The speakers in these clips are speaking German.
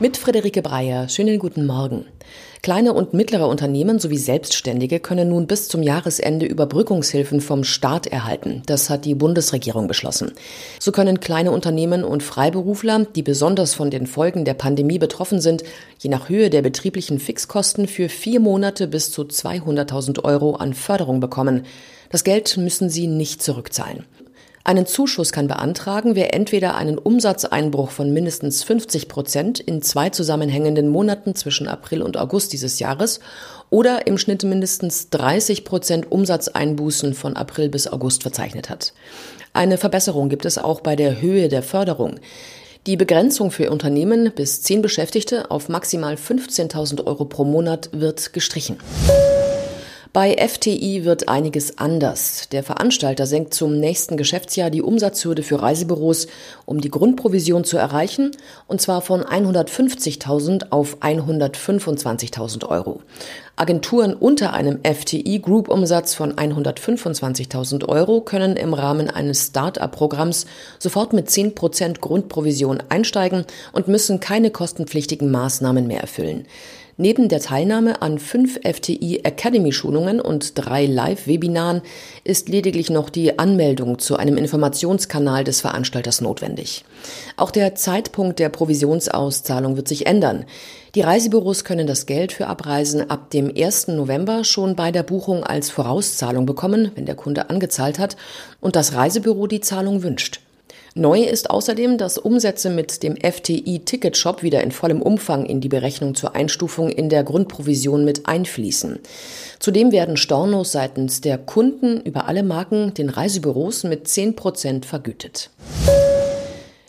Mit Friederike Breyer. Schönen guten Morgen. Kleine und mittlere Unternehmen sowie Selbstständige können nun bis zum Jahresende Überbrückungshilfen vom Staat erhalten. Das hat die Bundesregierung beschlossen. So können kleine Unternehmen und Freiberufler, die besonders von den Folgen der Pandemie betroffen sind, je nach Höhe der betrieblichen Fixkosten für vier Monate bis zu 200.000 Euro an Förderung bekommen. Das Geld müssen sie nicht zurückzahlen. Einen Zuschuss kann beantragen, wer entweder einen Umsatzeinbruch von mindestens 50 Prozent in zwei zusammenhängenden Monaten zwischen April und August dieses Jahres oder im Schnitt mindestens 30 Prozent Umsatzeinbußen von April bis August verzeichnet hat. Eine Verbesserung gibt es auch bei der Höhe der Förderung. Die Begrenzung für Unternehmen bis zehn Beschäftigte auf maximal 15.000 Euro pro Monat wird gestrichen. Bei FTI wird einiges anders. Der Veranstalter senkt zum nächsten Geschäftsjahr die Umsatzhürde für Reisebüros, um die Grundprovision zu erreichen, und zwar von 150.000 auf 125.000 Euro. Agenturen unter einem FTI-Group-Umsatz von 125.000 Euro können im Rahmen eines Start-up-Programms sofort mit 10% Grundprovision einsteigen und müssen keine kostenpflichtigen Maßnahmen mehr erfüllen. Neben der Teilnahme an fünf FTI Academy Schulungen und drei Live-Webinaren ist lediglich noch die Anmeldung zu einem Informationskanal des Veranstalters notwendig. Auch der Zeitpunkt der Provisionsauszahlung wird sich ändern. Die Reisebüros können das Geld für Abreisen ab dem 1. November schon bei der Buchung als Vorauszahlung bekommen, wenn der Kunde angezahlt hat und das Reisebüro die Zahlung wünscht. Neu ist außerdem, dass Umsätze mit dem FTI Ticket Shop wieder in vollem Umfang in die Berechnung zur Einstufung in der Grundprovision mit einfließen. Zudem werden Stornos seitens der Kunden über alle Marken den Reisebüros mit 10 Prozent vergütet.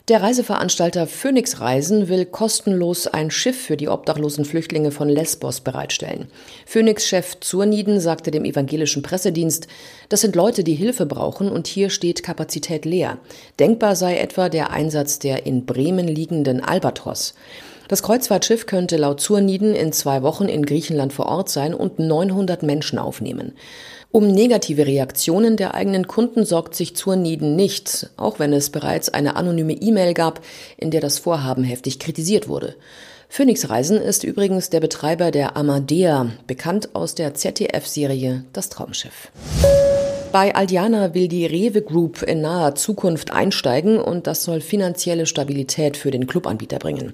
Der Reiseveranstalter Phoenix Reisen will kostenlos ein Schiff für die obdachlosen Flüchtlinge von Lesbos bereitstellen. Phoenix-Chef Zurniden sagte dem evangelischen Pressedienst, das sind Leute, die Hilfe brauchen und hier steht Kapazität leer. Denkbar sei etwa der Einsatz der in Bremen liegenden Albatros. Das Kreuzfahrtschiff könnte laut Zurniden in zwei Wochen in Griechenland vor Ort sein und 900 Menschen aufnehmen. Um negative Reaktionen der eigenen Kunden sorgt sich Zurniden nicht, auch wenn es bereits eine anonyme E-Mail gab, in der das Vorhaben heftig kritisiert wurde. Phoenix Reisen ist übrigens der Betreiber der Amadea, bekannt aus der ZDF-Serie Das Traumschiff. Bei Aldiana will die Rewe Group in naher Zukunft einsteigen und das soll finanzielle Stabilität für den Clubanbieter bringen.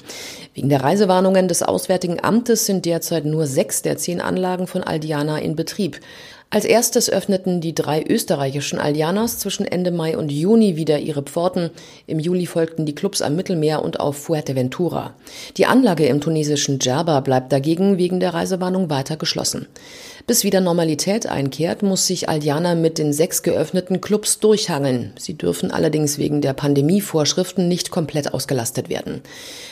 Wegen der Reisewarnungen des Auswärtigen Amtes sind derzeit nur sechs der zehn Anlagen von Aldiana in Betrieb. Als erstes öffneten die drei österreichischen Allianas zwischen Ende Mai und Juni wieder ihre Pforten. Im Juli folgten die Clubs am Mittelmeer und auf Fuerteventura. Die Anlage im tunesischen Djerba bleibt dagegen wegen der Reisewarnung weiter geschlossen. Bis wieder Normalität einkehrt, muss sich Aldiana mit den sechs geöffneten Clubs durchhangeln. Sie dürfen allerdings wegen der Pandemievorschriften nicht komplett ausgelastet werden.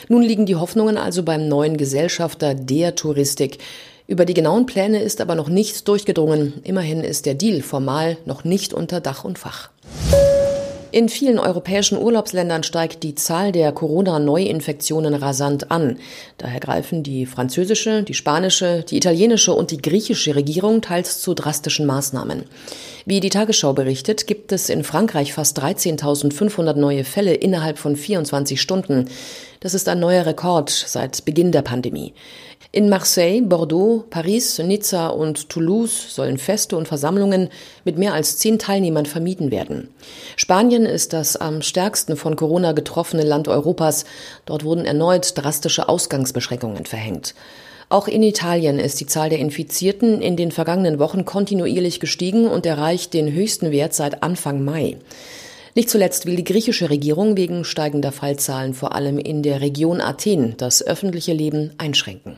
Nun liegen die Hoffnungen also beim neuen Gesellschafter der Touristik. Über die genauen Pläne ist aber noch nichts durchgedrungen. Immerhin ist der Deal formal noch nicht unter Dach und Fach. In vielen europäischen Urlaubsländern steigt die Zahl der Corona-Neuinfektionen rasant an. Daher greifen die französische, die spanische, die italienische und die griechische Regierung teils zu drastischen Maßnahmen. Wie die Tagesschau berichtet, gibt es in Frankreich fast 13.500 neue Fälle innerhalb von 24 Stunden. Das ist ein neuer Rekord seit Beginn der Pandemie. In Marseille, Bordeaux, Paris, Nizza und Toulouse sollen Feste und Versammlungen mit mehr als zehn Teilnehmern vermieden werden. Spanien ist das am stärksten von Corona getroffene Land Europas. Dort wurden erneut drastische Ausgangsbeschränkungen verhängt. Auch in Italien ist die Zahl der Infizierten in den vergangenen Wochen kontinuierlich gestiegen und erreicht den höchsten Wert seit Anfang Mai. Nicht zuletzt will die griechische Regierung wegen steigender Fallzahlen vor allem in der Region Athen das öffentliche Leben einschränken.